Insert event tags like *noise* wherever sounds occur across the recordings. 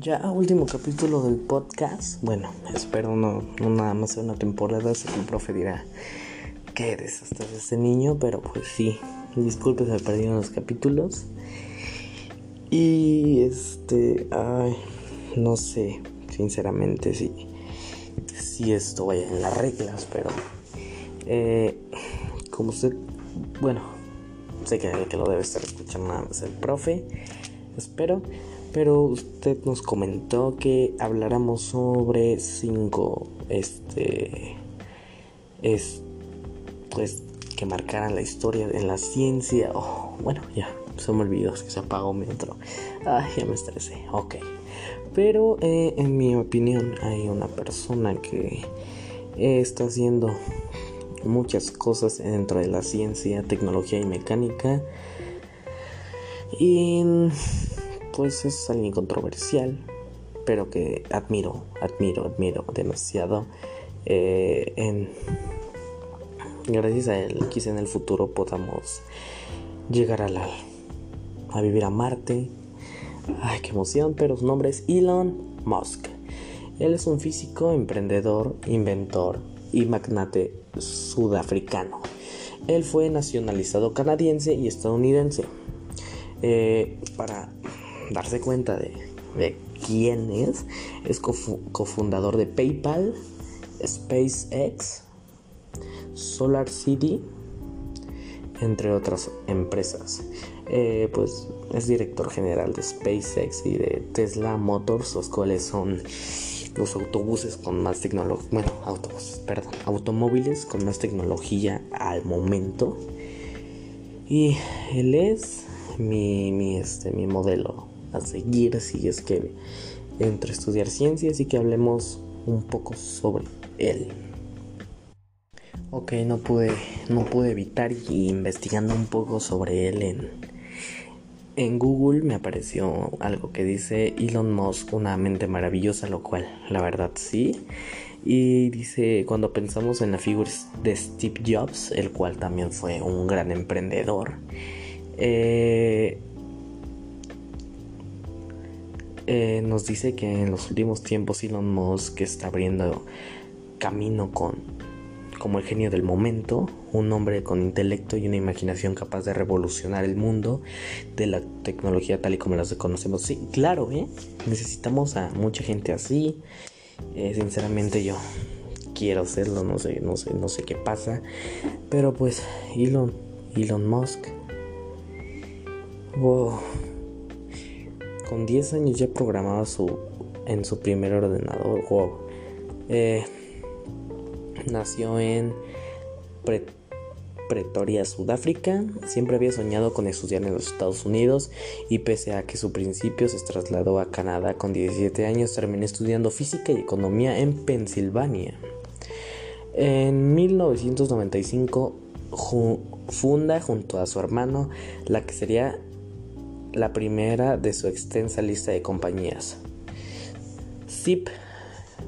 Ya último capítulo del podcast. Bueno, espero no, nada más sea una temporada, sé que el profe dirá que eres hasta ese niño, pero pues sí, disculpe se me perdieron los capítulos. Y este, ay, no sé, sinceramente si, si esto vaya en las reglas, pero eh, como usted, bueno, sé que que lo debe estar escuchando nada más el profe, espero, pero usted nos comentó que habláramos sobre cinco, este, es, pues, que marcaran la historia en la ciencia, oh, bueno, ya, se me olvidó, que se apagó mi otro, ay, ya me estresé, ok. Pero eh, en mi opinión hay una persona que está haciendo muchas cosas dentro de la ciencia, tecnología y mecánica. Y pues es alguien controversial, pero que admiro, admiro, admiro demasiado. Eh, gracias a él, quizá en el futuro podamos llegar a, la, a vivir a Marte. Ay, qué emoción, pero su nombre es Elon Musk. Él es un físico, emprendedor, inventor y magnate sudafricano. Él fue nacionalizado canadiense y estadounidense. Eh, para darse cuenta de, quién es, es cofundador de PayPal, SpaceX, Solar City, entre otras empresas. Eh, pues es director general de SpaceX y de Tesla Motors, los cuales son los autobuses con más tecnología, bueno, autobuses, perdón, automóviles con más tecnología al momento. Y él es mi, mi, este, mi modelo a seguir si es que entro a estudiar ciencias y que hablemos un poco sobre él. Ok, no pude, no pude evitar y investigando un poco sobre él en, en Google me apareció algo que dice Elon Musk, una mente maravillosa, lo cual la verdad sí. Y dice, cuando pensamos en la figura de Steve Jobs, el cual también fue un gran emprendedor, eh, eh, nos dice que en los últimos tiempos Elon Musk está abriendo camino con como el genio del momento, un hombre con intelecto y una imaginación capaz de revolucionar el mundo de la tecnología tal y como las conocemos. Sí, claro, ¿eh? necesitamos a mucha gente así. Eh, sinceramente yo quiero hacerlo, no sé, no sé, no sé qué pasa. Pero pues Elon, Elon Musk. Con 10 años ya programaba su en su primer ordenador. Wow. Eh, Nació en Pretoria, Sudáfrica. Siempre había soñado con estudiar en los Estados Unidos y pese a que su principio se trasladó a Canadá con 17 años, terminó estudiando física y economía en Pensilvania. En 1995 funda junto a su hermano la que sería la primera de su extensa lista de compañías. Zip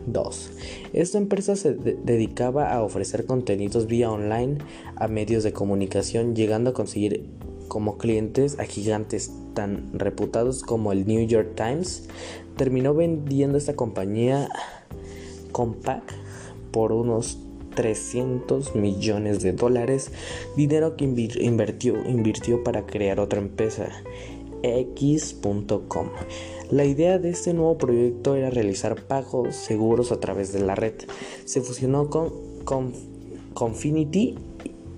2. Esta empresa se dedicaba a ofrecer contenidos vía online a medios de comunicación, llegando a conseguir como clientes a gigantes tan reputados como el New York Times. Terminó vendiendo esta compañía Compaq por unos 300 millones de dólares, dinero que invirtió, invirtió para crear otra empresa, X.com. La idea de este nuevo proyecto era realizar pagos seguros a través de la red. Se fusionó con, Confinity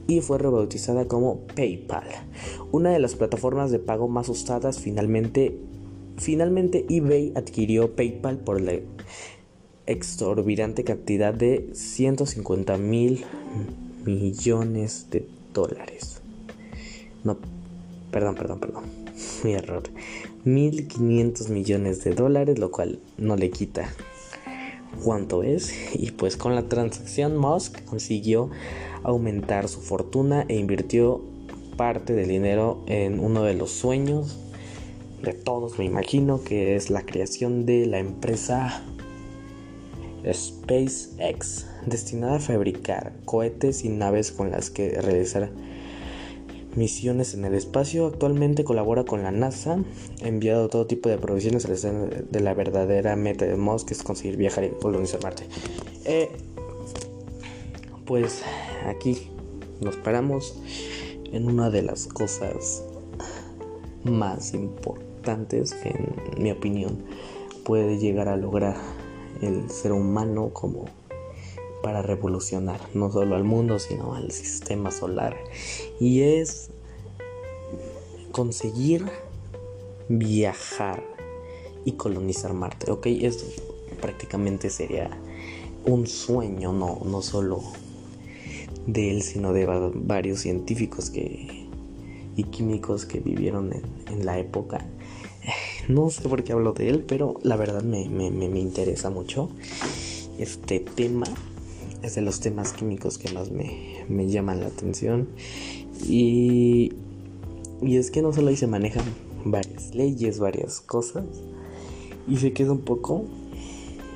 y fue rebautizada como PayPal, una de las plataformas de pago más usadas. Finalmente, finalmente eBay adquirió PayPal por la exorbitante cantidad de 150 mil millones de dólares. No, perdón, perdón, perdón. *laughs* Mi error. 1.500 millones de dólares, lo cual no le quita cuánto es. Y pues con la transacción Musk consiguió aumentar su fortuna e invirtió parte del dinero en uno de los sueños de todos, me imagino, que es la creación de la empresa SpaceX, destinada a fabricar cohetes y naves con las que realizar misiones en el espacio. Actualmente colabora con la NASA, enviado todo tipo de provisiones de la verdadera meta de Musk, que es conseguir viajar y colonizar Marte. Eh, pues aquí nos paramos en una de las cosas más importantes que en mi opinión puede llegar a lograr el ser humano como para revolucionar no solo al mundo, sino al sistema solar. Y es conseguir viajar y colonizar Marte. Ok, esto prácticamente sería un sueño, no, no solo de él, sino de varios científicos que, y químicos que vivieron en, la época. No sé por qué hablo de él, pero la verdad me, me interesa mucho este tema es de los temas químicos que más me, llaman la atención. Y, y es que no solo ahí se manejan varias leyes, varias cosas. Y se queda un poco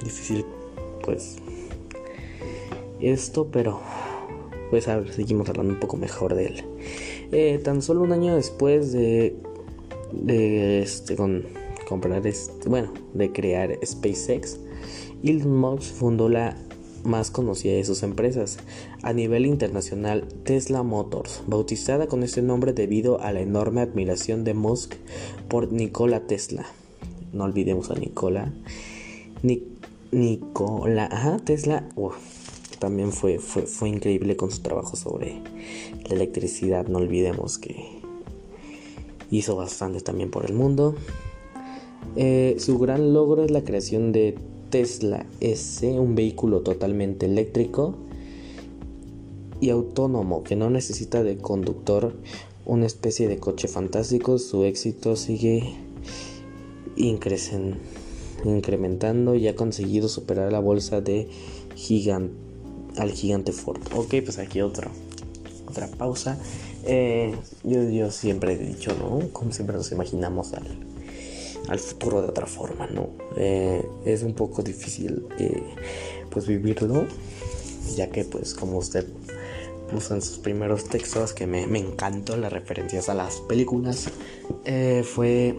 difícil, pues, esto, pero pues a ver, seguimos hablando un poco mejor de él. Eh, tan solo un año después de, de este, con, comprar este, bueno, de crear SpaceX, Elon Musk fundó la más conocida de sus empresas. A nivel internacional, Tesla Motors, bautizada con este nombre debido a la enorme admiración de Musk por Nikola Tesla. No olvidemos a Nikola. Nikola, Tesla, también fue, fue, fue increíble con su trabajo sobre la electricidad. No olvidemos que hizo bastante también por el mundo. Eh, su gran logro es la creación de Tesla S, un vehículo totalmente eléctrico y autónomo que no necesita de conductor, una especie de coche fantástico. Su éxito sigue incrementando y ha conseguido superar la bolsa de al gigante Ford. Ok, pues aquí otro, otra pausa. Eh, yo, yo siempre he dicho, ¿no? Como siempre nos imaginamos al al futuro de otra forma, ¿no? Eh, es un poco difícil eh, pues vivirlo, ya que pues como usted puso en sus primeros textos, que me, encantó las referencias a las películas, eh, fue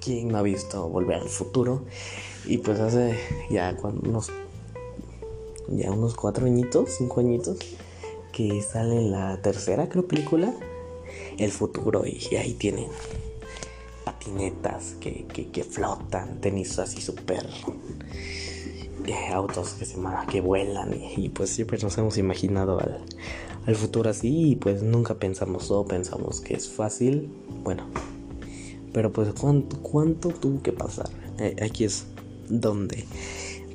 quien no ha visto Volver al Futuro, y pues hace ya unos, ya unos cuatro añitos, cinco añitos, que sale la tercera creo película, El Futuro, y ahí tienen patinetas que, que, flotan, tenis así súper eh, autos que se que vuelan y, pues siempre nos hemos imaginado al, futuro así y pues nunca pensamos o pensamos que es fácil bueno pero pues cuánto, cuánto tuvo que pasar eh, aquí es donde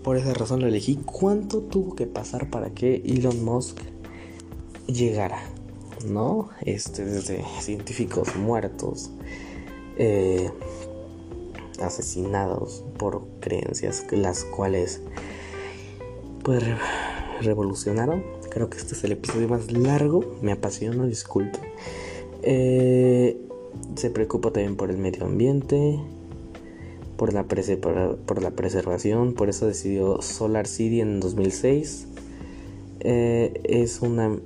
por esa razón lo elegí cuánto tuvo que pasar para que Elon Musk llegara no este desde científicos muertos eh, asesinados por creencias las cuales pues revolucionaron. Creo que este es el episodio más largo, me apasiona, disculpe. Eh, se preocupa también por el medio ambiente, por la, por la preservación, por eso decidió Solar City en 2006. Eh, es una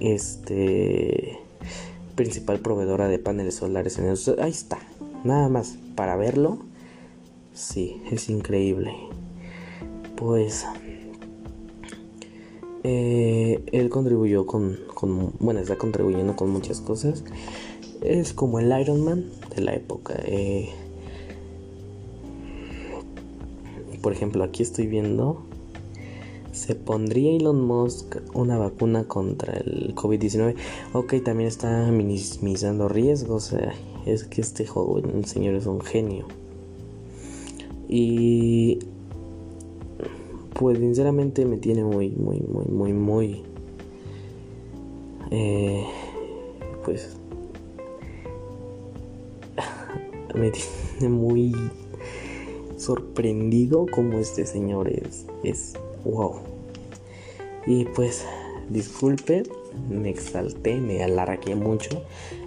este principal proveedora de paneles solares en el... Ahí está, nada más para verlo. Sí, es increíble. Pues eh, él contribuyó con, bueno, está contribuyendo con muchas cosas. Es como el Iron Man de la época. Eh, por ejemplo, aquí estoy viendo ¿Se pondría Elon Musk una vacuna contra el COVID-19? Ok, también está minimizando riesgos. es que este joven, señor es un genio. Y pues sinceramente me tiene muy, muy, muy, muy, muy... Eh, pues... *laughs* me tiene muy sorprendido como este señor es, es wow. Y pues, disculpe, me exalté, me alargué mucho.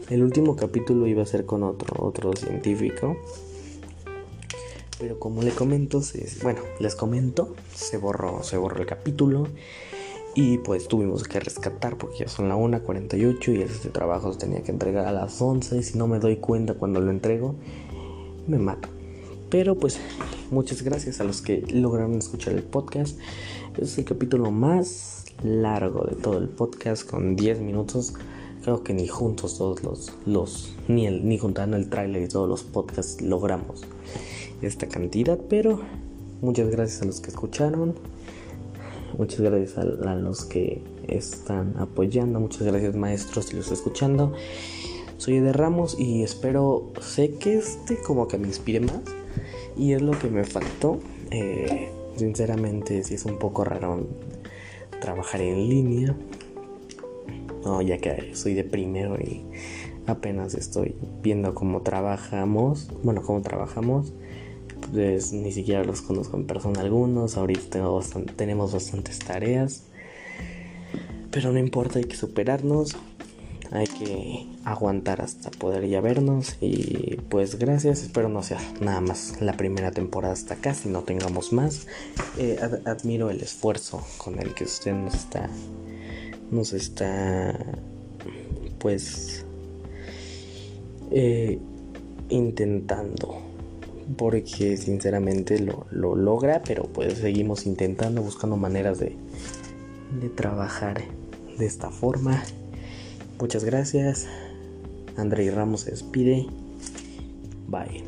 El último capítulo iba a ser con otro, otro científico. Pero como le comento, bueno, les comento, se borró, se borró el capítulo. Y pues tuvimos que rescatar porque ya son la 1.48 y este trabajo se tenía que entregar a las 11. Y si no me doy cuenta cuando lo entrego, me mato. Pero pues muchas gracias a los que lograron escuchar el podcast. Es el capítulo más largo de todo el podcast con 10 minutos. Creo que ni juntos todos los, los ni, el, ni juntando el tráiler y todos los podcasts logramos esta cantidad. Pero muchas gracias a los que escucharon. Muchas gracias a, los que están apoyando. Muchas gracias maestros si los escuchando. Soy de Ramos y espero, sé que este como que me inspire más. Y es lo que me faltó. Eh, sinceramente, si es un poco raro trabajar en línea. No, ya que soy de primero y apenas estoy viendo cómo trabajamos. Bueno, cómo trabajamos. Pues ni siquiera los conozco en persona algunos. Ahorita tenemos bastantes tareas. Pero no importa, hay que superarnos. Hay que aguantar hasta poder ya vernos. Y pues gracias. Espero no sea nada más la primera temporada hasta acá. Si no tengamos más. Eh, admiro el esfuerzo con el que usted nos está. Nos está. Pues. Eh, intentando porque sinceramente lo, logra, pero pues seguimos intentando, buscando maneras de, de trabajar de esta forma. Muchas gracias. André Ramos se despide. Bye.